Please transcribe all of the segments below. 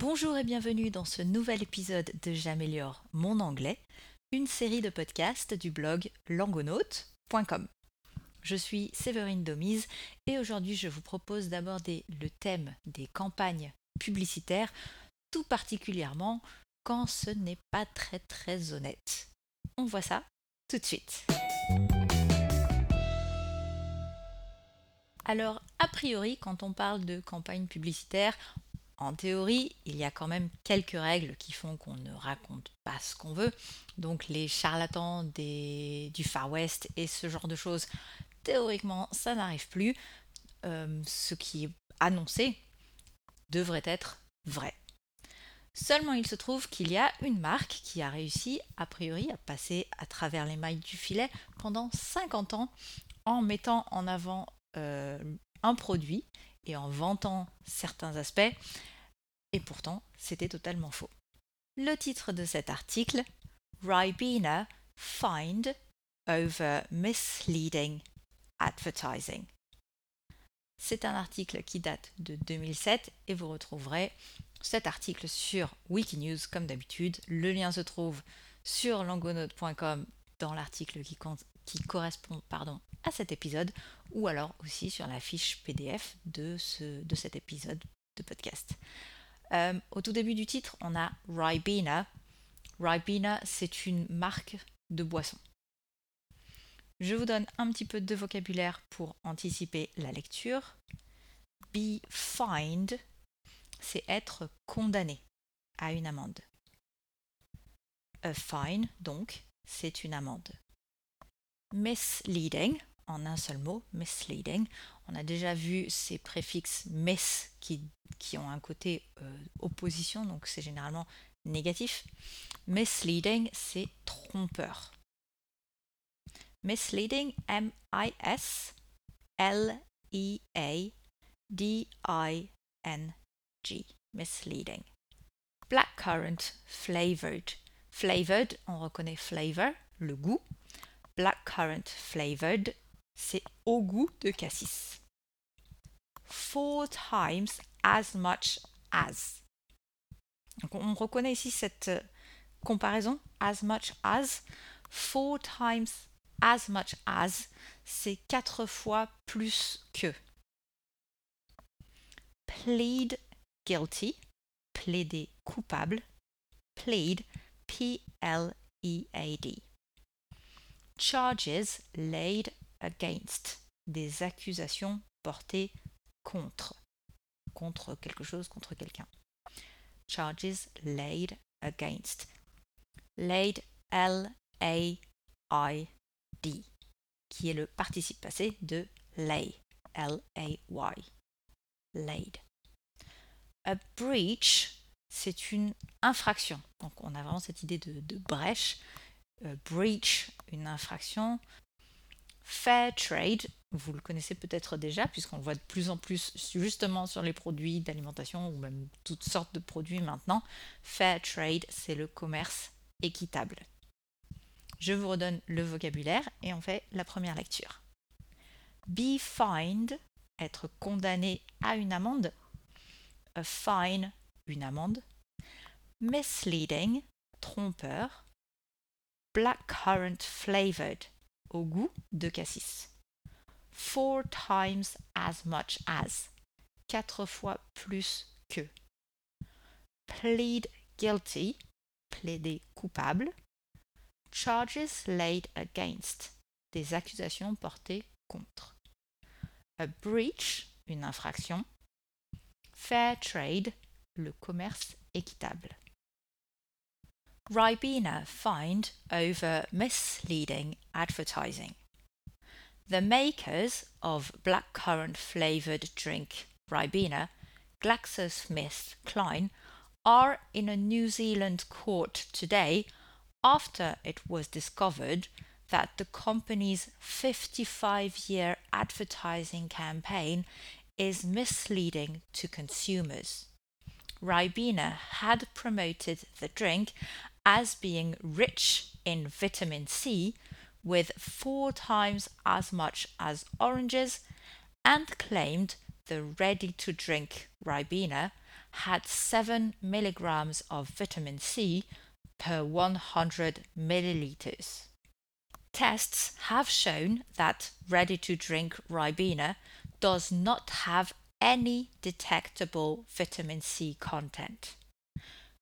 Bonjour et bienvenue dans ce nouvel épisode de J'améliore mon anglais, une série de podcasts du blog langonaute.com. Je suis Séverine Domise et aujourd'hui je vous propose d'aborder le thème des campagnes publicitaires, tout particulièrement quand ce n'est pas très très honnête. On voit ça tout de suite. Alors, a priori, quand on parle de campagne publicitaire, en théorie, il y a quand même quelques règles qui font qu'on ne raconte pas ce qu'on veut. Donc les charlatans du Far West et ce genre de choses, théoriquement, ça n'arrive plus. Euh, ce qui est annoncé devrait être vrai. Seulement il se trouve qu'il y a une marque qui a réussi, a priori, à passer à travers les mailles du filet pendant 50 ans en mettant en avant euh, un produit et en vantant certains aspects, et pourtant c'était totalement faux. Le titre de cet article, Ribena Find over Misleading Advertising. C'est un article qui date de 2007 et vous retrouverez cet article sur Wikinews comme d'habitude. Le lien se trouve sur langonote.com dans l'article qui, qui, correspond pardon, à cet épisode ou alors aussi sur la fiche PDF de, ce, de cet épisode de podcast. Euh, au tout début du titre, on a Ribena. Ribena, c'est une marque de boisson. Je vous donne un petit peu de vocabulaire pour anticiper la lecture. Be fined, c'est être condamné à une amende. A fine, donc, c'est une amende. Misleading, en un seul mot, misleading. On a déjà vu ces préfixes miss qui, qui ont un côté euh, opposition, donc c'est généralement négatif. Misleading, c'est trompeur. Misleading, M-I-S-L-E-A-D-I-N-G. Misleading. Blackcurrant, flavored. Flavored, on reconnaît flavor, le goût. Blackcurrant flavored, c'est au goût de cassis. Four times as much as. on reconnaît ici cette euh, comparaison, as much as. Four times as much as, c'est quatre fois plus que. Plead guilty, plaider coupable. Plead, P-L-E-A-D. Charges laid against, des accusations portées contre, contre quelque chose, contre quelqu'un. Charges laid against. Laid, L-A-I-D, qui est le participe passé de lay, L-A-Y. Laid. A breach, c'est une infraction. Donc on a vraiment cette idée de, brèche. breach, une infraction. Fair trade, vous le connaissez peut-être déjà, puisqu'on le voit de plus en plus justement sur les produits d'alimentation ou même toutes sortes de produits maintenant. Fair trade, c'est le commerce équitable. Je vous redonne le vocabulaire et on fait la première lecture. Be fined, être condamné à une amende. A fine, une amende. Misleading, trompeur. Blackcurrant flavored, au goût de cassis. Four times as much as. Quatre fois plus que. Plead guilty. Plaider coupable. Charges laid against. Des accusations portées contre. A breach. Une infraction. Fair trade. Le commerce équitable. Ribena fined over misleading advertising. The makers of blackcurrant flavored drink Ribena, GlaxoSmithKline, are in a New Zealand court today after it was discovered that the company's 55 year advertising campaign is misleading to consumers. Ribena had promoted the drink as being rich in vitamin C with four times as much as oranges and claimed the ready to drink Ribena had 7 milligrams of vitamin C per 100 milliliters. Tests have shown that ready to drink Ribena does not have any detectable vitamin C content.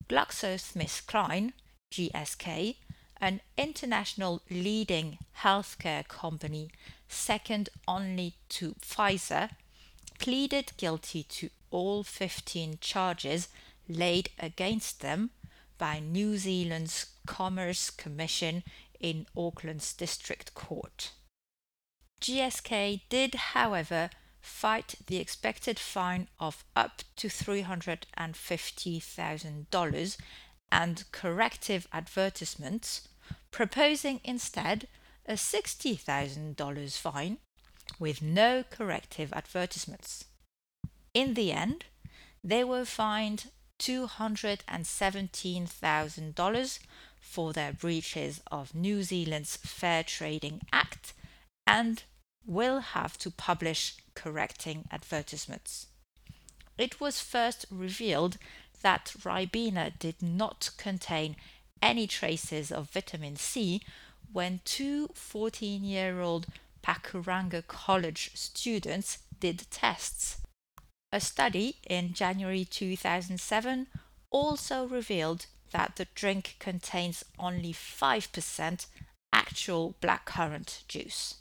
GlaxoSmithKline, GSK, an international leading healthcare company second only to Pfizer, pleaded guilty to all 15 charges laid against them by New Zealand's Commerce Commission in Auckland's District Court. GSK did, however, fight the expected fine of up to $350,000 and corrective advertisements, proposing instead a $60,000 fine with no corrective advertisements. In the end, they were fined $217,000 for their breaches of New Zealand's Fair Trading Act and will have to publish correcting advertisements. It was first revealed that Ribena did not contain any traces of vitamin C when two 14 year old Pakuranga College students did tests. A study in January 2007 also revealed that the drink contains only 5% actual blackcurrant juice.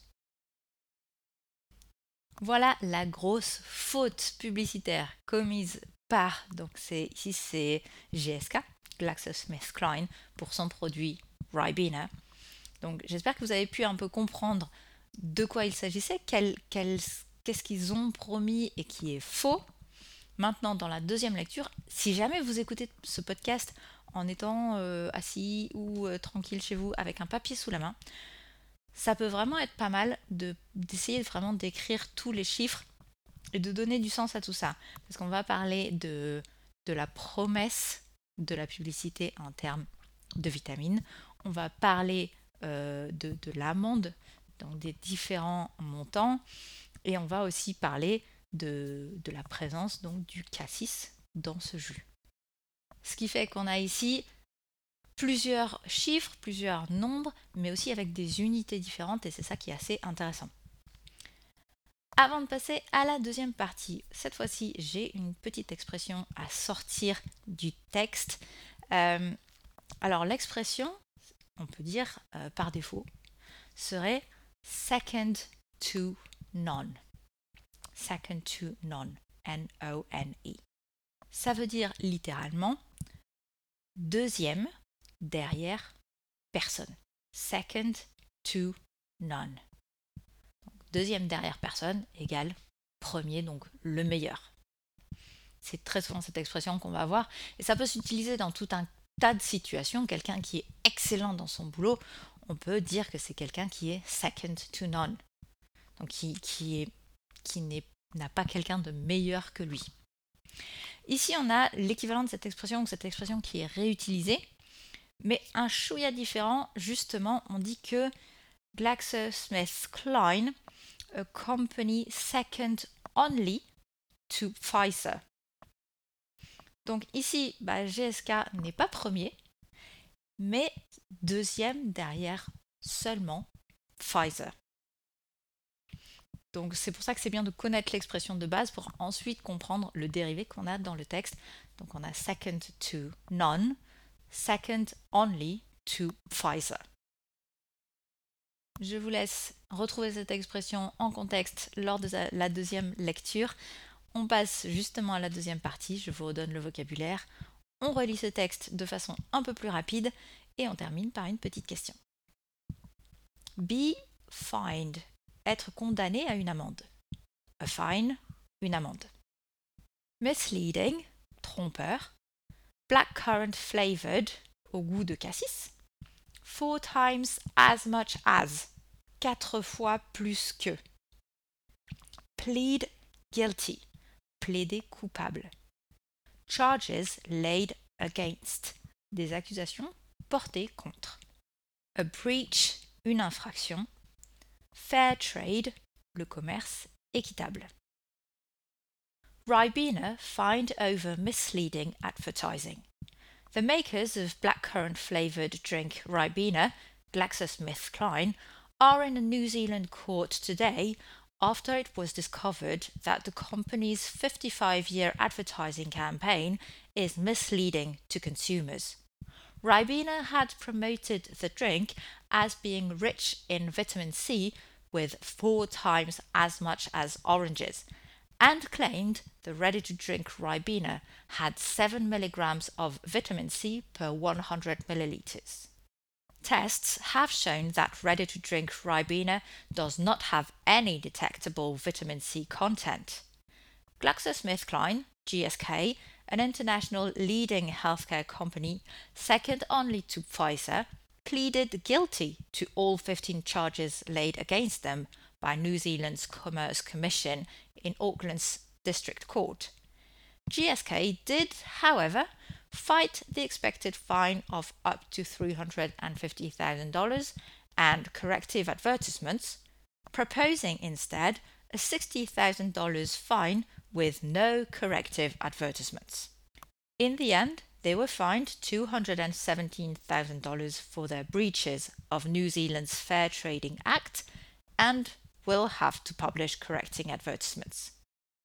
Voilà la grosse faute publicitaire commise par, donc c'est, ici c'est GSK, GlaxoSmithKline, pour son produit Ribena. Donc j'espère que vous avez pu un peu comprendre de quoi il s'agissait, qu'est-ce qu'ils ont promis et qui est faux. Maintenant, dans la deuxième lecture, si jamais vous écoutez ce podcast en étant euh, assis ou euh, tranquille chez vous avec un papier sous la main, ça peut vraiment être pas mal d'essayer vraiment d'écrire tous les chiffres et de donner du sens à tout ça. Parce qu'on va parler de, de la promesse de la publicité en termes de vitamines. On va parler euh, de, de l'amende, donc des différents montants. Et on va aussi parler de, de la présence donc, du cassis dans ce jus. Ce qui fait qu'on a ici plusieurs chiffres, plusieurs nombres, mais aussi avec des unités différentes, et c'est ça qui est assez intéressant. Avant de passer à la deuxième partie, cette fois-ci, j'ai une petite expression à sortir du texte. Euh, alors l'expression, on peut dire euh, par défaut, serait second to none. Second to none. N-O-N-E. Ça veut dire littéralement deuxième derrière personne. Second to none deuxième derrière personne égale premier, donc le meilleur. C'est très souvent cette expression qu'on va avoir, et ça peut s'utiliser dans tout un tas de situations. Quelqu'un qui est excellent dans son boulot, on peut dire que c'est quelqu'un qui est second to none, donc qui n'a pas quelqu'un de meilleur que lui. Ici, on a l'équivalent de cette expression, cette expression qui est réutilisée, mais un chouïa différent, justement, on dit que GlaxoSmithKline a company second only to Pfizer. Donc ici, bah, GSK n'est pas premier, mais deuxième derrière seulement Pfizer. Donc c'est pour ça que c'est bien de connaître l'expression de base pour ensuite comprendre le dérivé qu'on a dans le texte. Donc on a second to none, second only to Pfizer. Je vous laisse retrouver cette expression en contexte lors de la deuxième lecture. On passe justement à la deuxième partie, je vous redonne le vocabulaire. On relit ce texte de façon un peu plus rapide et on termine par une petite question. Be fined, être condamné à une amende. A fine, une amende. Misleading, trompeur. Blackcurrant flavored, au goût de cassis four times as much as, quatre fois plus que. Plead guilty, plaider coupable. Charges laid against, des accusations portées contre. A breach, une infraction. Fair trade, le commerce équitable. Ribena fined over misleading advertising. The makers of blackcurrant flavoured drink Ribena, GlaxoSmithKline, are in a New Zealand court today after it was discovered that the company's 55 year advertising campaign is misleading to consumers. Ribena had promoted the drink as being rich in vitamin C with four times as much as oranges and claimed the ready to drink Ribena had 7 milligrams of vitamin C per 100 milliliters. Tests have shown that ready to drink Ribena does not have any detectable vitamin C content. GlaxoSmithKline, GSK, an international leading healthcare company, second only to Pfizer, pleaded guilty to all 15 charges laid against them by New Zealand's Commerce Commission in Auckland's District Court. GSK did, however, fight the expected fine of up to $350,000 and corrective advertisements, proposing instead a $60,000 fine with no corrective advertisements. In the end, they were fined $217,000 for their breaches of New Zealand's Fair Trading Act and will have to publish correcting advertisements.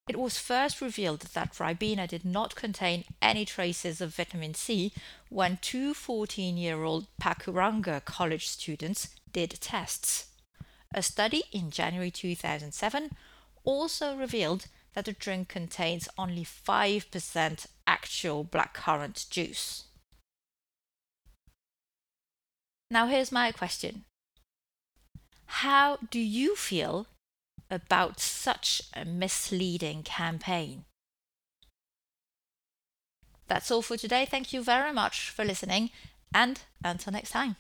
It was first revealed that Ribena did not contain any traces of vitamin C when two 14 year old Pakuranga College students did tests. A study in January 2007 also revealed that the drink contains only 5% actual blackcurrant juice. Now, here's my question How do you feel about such a misleading campaign? That's all for today. Thank you very much for listening, and until next time.